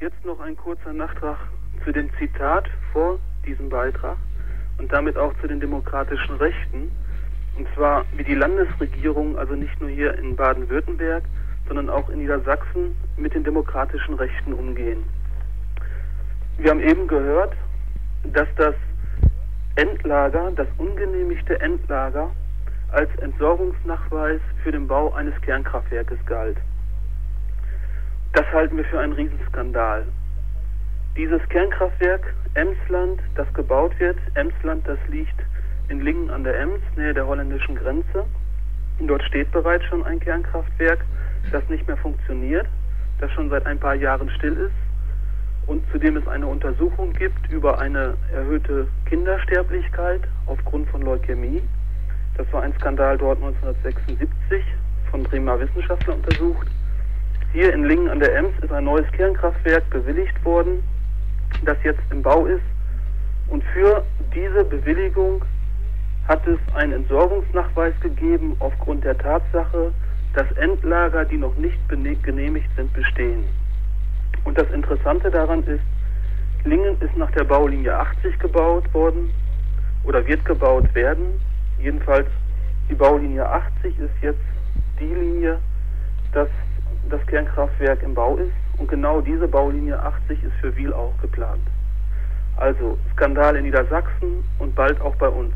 Jetzt noch ein kurzer Nachtrag zu dem Zitat vor diesem Beitrag und damit auch zu den demokratischen Rechten. Und zwar, wie die Landesregierung, also nicht nur hier in Baden-Württemberg, sondern auch in Niedersachsen mit den demokratischen Rechten umgehen. Wir haben eben gehört, dass das Endlager, das ungenehmigte Endlager, als Entsorgungsnachweis für den Bau eines Kernkraftwerkes galt. Das halten wir für einen Riesenskandal. Dieses Kernkraftwerk Emsland, das gebaut wird, Emsland, das liegt in Lingen an der Ems, nähe der holländischen Grenze. Und dort steht bereits schon ein Kernkraftwerk, das nicht mehr funktioniert, das schon seit ein paar Jahren still ist und zu dem es eine Untersuchung gibt über eine erhöhte Kindersterblichkeit aufgrund von Leukämie. Das war ein Skandal dort 1976 von Bremer Wissenschaftlern untersucht. Hier in Lingen an der Ems ist ein neues Kernkraftwerk bewilligt worden, das jetzt im Bau ist. Und für diese Bewilligung hat es einen Entsorgungsnachweis gegeben aufgrund der Tatsache, dass Endlager, die noch nicht genehmigt sind, bestehen. Und das Interessante daran ist, Lingen ist nach der Baulinie 80 gebaut worden oder wird gebaut werden. Jedenfalls die Baulinie 80 ist jetzt das Kernkraftwerk im Bau ist und genau diese Baulinie 80 ist für Wiel auch geplant. Also Skandal in Niedersachsen und bald auch bei uns.